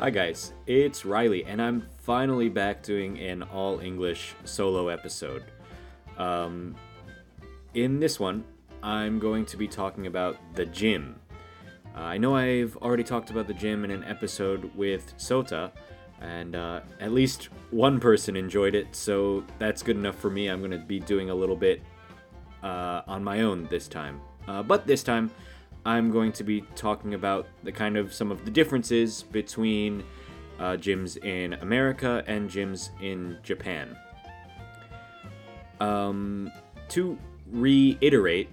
Hi guys, it's Reilly, and I'm finally back doing an all English solo episode. Um, in this one, I'm going to be talking about the gym. Uh, I know I've already talked about the gym in an episode with Sota, and uh, at least one person enjoyed it, so that's good enough for me. I'm going to be doing a little bit uh, on my own this time. Uh, but this time, I'm going to be talking about the kind of some of the differences between uh, gyms in America and gyms in Japan. Um, to reiterate,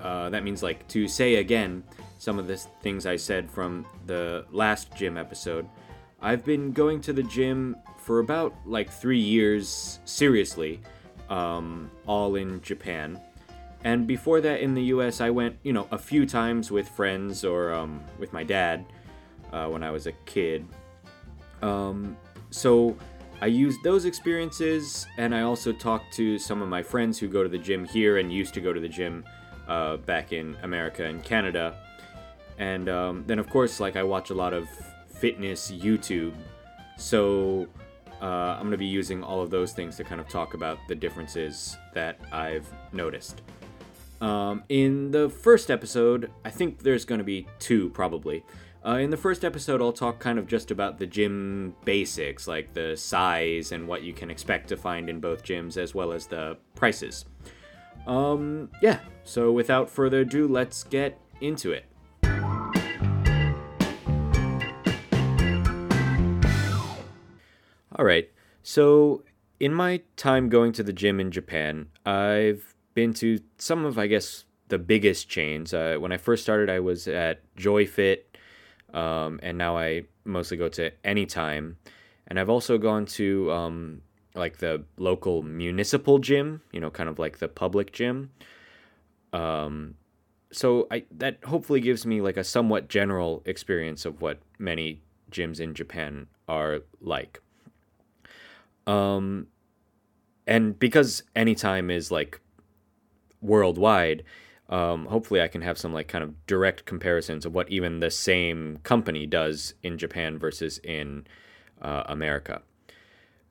uh, that means like to say again some of the things I said from the last gym episode. I've been going to the gym for about like three years seriously, um, all in Japan. And before that, in the US, I went, you know, a few times with friends or um, with my dad uh, when I was a kid. Um, so I used those experiences, and I also talked to some of my friends who go to the gym here and used to go to the gym uh, back in America and Canada. And um, then, of course, like I watch a lot of fitness YouTube. So uh, I'm going to be using all of those things to kind of talk about the differences that I've noticed. Um, in the first episode, I think there's going to be two probably. Uh, in the first episode, I'll talk kind of just about the gym basics, like the size and what you can expect to find in both gyms, as well as the prices. Um, yeah, so without further ado, let's get into it. All right, so in my time going to the gym in Japan, I've been to some of, I guess, the biggest chains. Uh, when I first started, I was at JoyFit, um, and now I mostly go to Anytime. And I've also gone to um, like the local municipal gym, you know, kind of like the public gym. Um, so I that hopefully gives me like a somewhat general experience of what many gyms in Japan are like. Um, and because anytime is like worldwide, um, hopefully I can have some like kind of direct comparisons of what even the same company does in Japan versus in uh, America.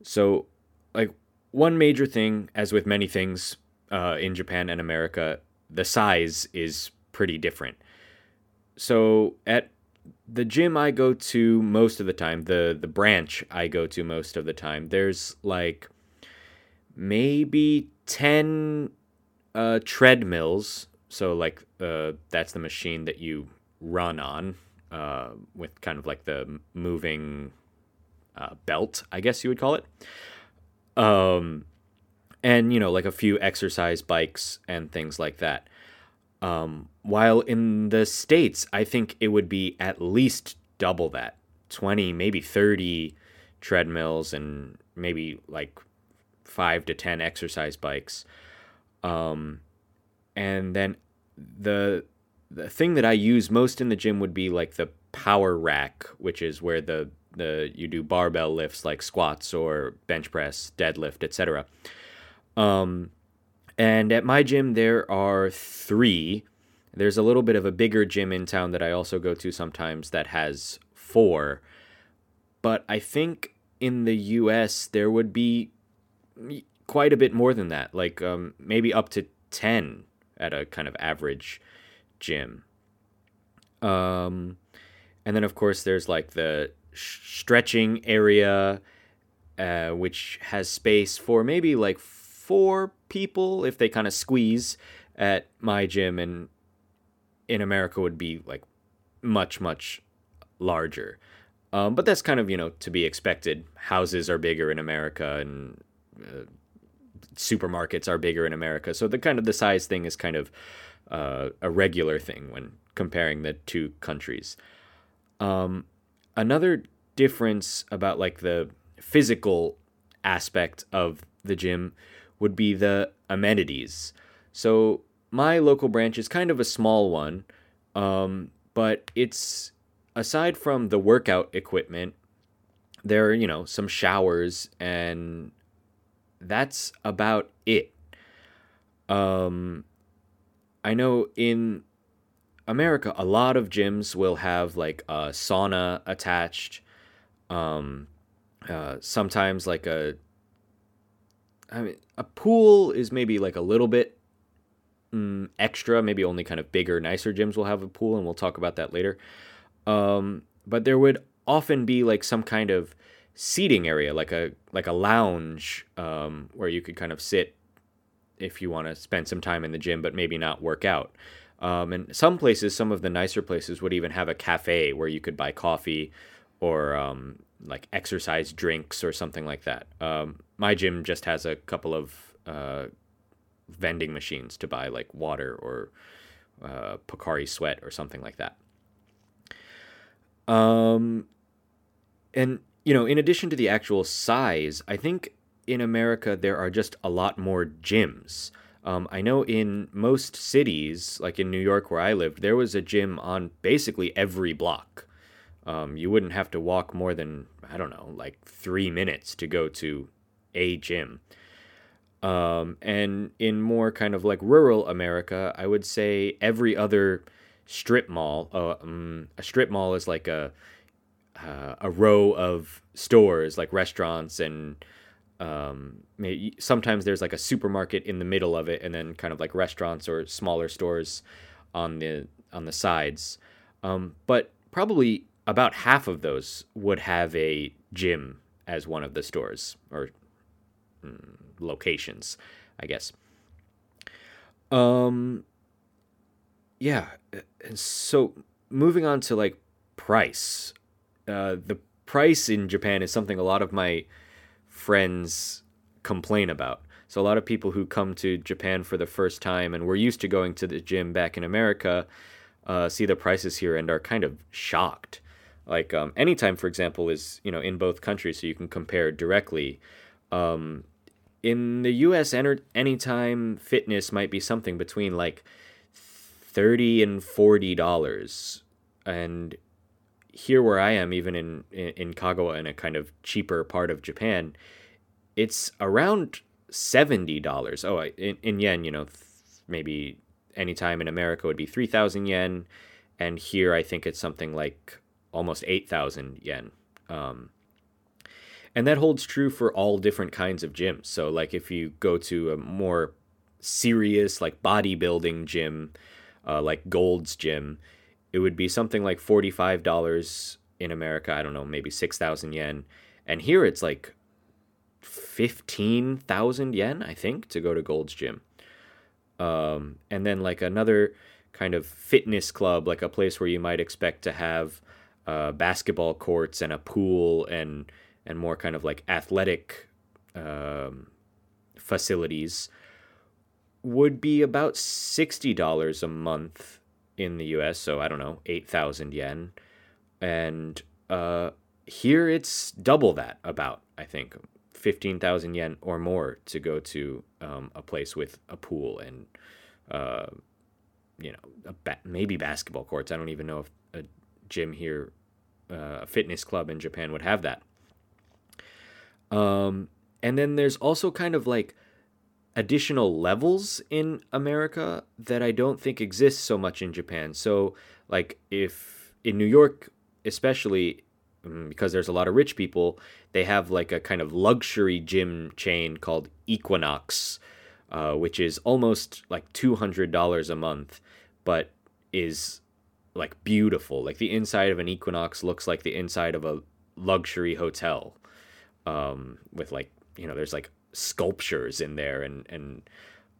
So, like one major thing, as with many things uh, in Japan and America, the size is pretty different. So at the gym I go to most of the time, the the branch I go to most of the time, there's like maybe 10 uh, treadmills. So like uh, that's the machine that you run on uh, with kind of like the moving uh, belt, I guess you would call it. Um, and you know like a few exercise bikes and things like that. Um, while in the States, I think it would be at least double that 20, maybe 30 treadmills and maybe like five to 10 exercise bikes. Um, and then the, the thing that I use most in the gym would be like the power rack, which is where the, the you do barbell lifts like squats or bench press, deadlift, etc. Um, and at my gym, there are three. There's a little bit of a bigger gym in town that I also go to sometimes that has four. But I think in the US, there would be quite a bit more than that, like um, maybe up to 10 at a kind of average gym. Um, and then, of course, there's like the stretching area, uh, which has space for maybe like four people if they kind of squeeze at my gym and in America would be like much much larger. Um, but that's kind of you know to be expected. Houses are bigger in America and uh, supermarkets are bigger in America, so the kind of the size thing is kind of uh, a regular thing when comparing the two countries. Um, another difference about like the physical aspect of the gym would be the amenities. So my local branch is kind of a small one, um, but it's aside from the workout equipment, there are you know some showers and that's about it. Um, I know in America, a lot of gyms will have like a sauna attached. Um, uh, sometimes like a, I mean, a pool is maybe like a little bit mm, extra. Maybe only kind of bigger, nicer gyms will have a pool, and we'll talk about that later. Um, but there would often be like some kind of seating area, like a like a lounge, um, where you could kind of sit if you want to spend some time in the gym, but maybe not work out. Um, and some places, some of the nicer places, would even have a cafe where you could buy coffee or um, like exercise drinks or something like that. Um, my gym just has a couple of uh, vending machines to buy like water or uh, Pocari Sweat or something like that. Um, and you know, in addition to the actual size, I think in America there are just a lot more gyms. Um, I know in most cities, like in New York where I lived, there was a gym on basically every block. Um, you wouldn't have to walk more than I don't know, like three minutes to go to a gym. Um, and in more kind of like rural America, I would say every other strip mall. Uh, um, a strip mall is like a uh, a row of stores, like restaurants, and um, maybe, sometimes there's like a supermarket in the middle of it, and then kind of like restaurants or smaller stores on the on the sides. Um, but probably about half of those would have a gym as one of the stores or mm, locations, I guess. Um, yeah. So moving on to like price, uh, the price in Japan is something a lot of my friends complain about. So a lot of people who come to Japan for the first time and were used to going to the gym back in America uh, see the prices here and are kind of shocked. Like um, anytime, for example, is you know in both countries, so you can compare directly. Um, in the U.S., anytime fitness might be something between like thirty and forty dollars, and here where I am, even in, in Kagawa, in a kind of cheaper part of Japan, it's around seventy dollars. Oh, in, in yen, you know, th- maybe anytime in America would be three thousand yen, and here I think it's something like almost 8,000 yen. Um, and that holds true for all different kinds of gyms. So, like, if you go to a more serious, like, bodybuilding gym, uh, like Gold's Gym, it would be something like $45 in America. I don't know, maybe 6,000 yen. And here it's like 15,000 yen, I think, to go to Gold's Gym. Um, and then, like, another kind of fitness club, like a place where you might expect to have uh, basketball courts and a pool and and more kind of like athletic um, facilities would be about sixty dollars a month in the U.S. So I don't know, eight thousand yen, and uh, here it's double that. About I think fifteen thousand yen or more to go to um, a place with a pool and uh, you know ba- maybe basketball courts. I don't even know if a gym here, uh, a fitness club in Japan would have that. Um, and then there's also kind of like additional levels in America that I don't think exist so much in Japan. So, like, if in New York, especially mm, because there's a lot of rich people, they have like a kind of luxury gym chain called Equinox, uh, which is almost like $200 a month, but is like beautiful. Like the inside of an Equinox looks like the inside of a luxury hotel, um, with like you know there's like sculptures in there and and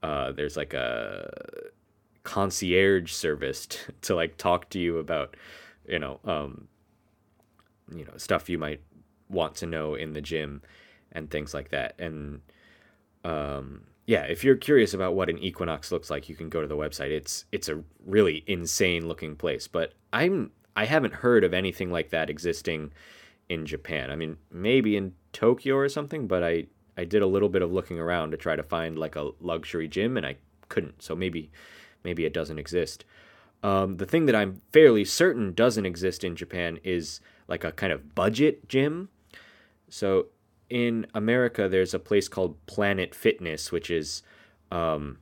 uh, there's like a concierge service to, to like talk to you about you know um, you know stuff you might want to know in the gym and things like that and um, yeah, if you're curious about what an equinox looks like, you can go to the website. It's it's a really insane looking place, but I'm I haven't heard of anything like that existing in Japan. I mean, maybe in Tokyo or something, but I I did a little bit of looking around to try to find like a luxury gym and I couldn't. So maybe maybe it doesn't exist. Um, the thing that I'm fairly certain doesn't exist in Japan is like a kind of budget gym. So in America, there's a place called Planet Fitness, which is um,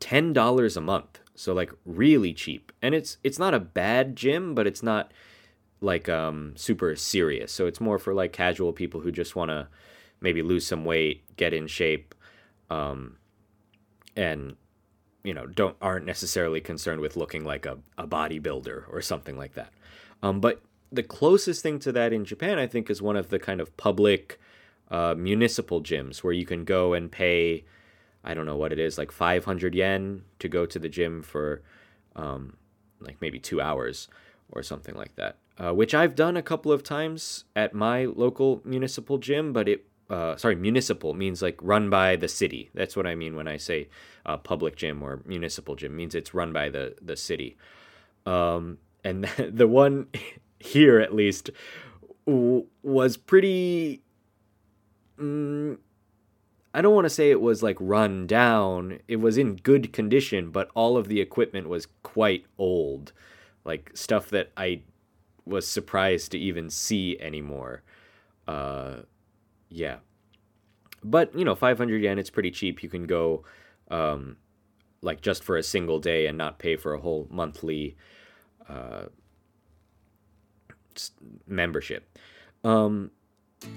ten dollars a month. So like really cheap, and it's it's not a bad gym, but it's not like um super serious. So it's more for like casual people who just want to maybe lose some weight, get in shape, um, and you know don't aren't necessarily concerned with looking like a, a bodybuilder or something like that. Um, but the closest thing to that in Japan, I think, is one of the kind of public uh, municipal gyms where you can go and pay, I don't know what it is, like 500 yen to go to the gym for um, like maybe two hours or something like that. Uh, which I've done a couple of times at my local municipal gym, but it uh, sorry, municipal means like run by the city. That's what I mean when I say uh, public gym or municipal gym. It means it's run by the the city. Um, and the one here, at least, was pretty. Mm, I don't want to say it was like run down. It was in good condition, but all of the equipment was quite old, like stuff that I was surprised to even see anymore. Uh, yeah. But, you know, 500 yen, it's pretty cheap. You can go, um, like, just for a single day and not pay for a whole monthly uh, membership. Um,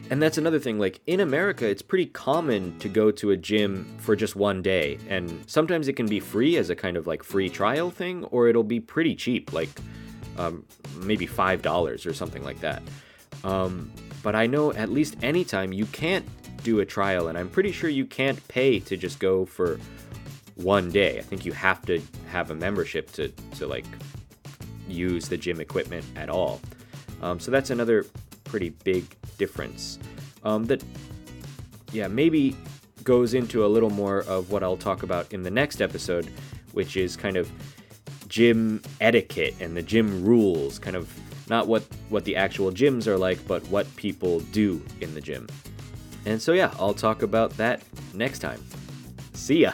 and that's another thing. Like, in America, it's pretty common to go to a gym for just one day. And sometimes it can be free as a kind of like free trial thing, or it'll be pretty cheap, like um, maybe $5 or something like that. Um, but I know at least anytime you can't do a trial, and I'm pretty sure you can't pay to just go for one day. I think you have to have a membership to, to like use the gym equipment at all. Um, so that's another pretty big difference. Um, that, yeah, maybe goes into a little more of what I'll talk about in the next episode, which is kind of gym etiquette and the gym rules, kind of not what what the actual gyms are like, but what people do in the gym. And so yeah, I'll talk about that next time. See ya.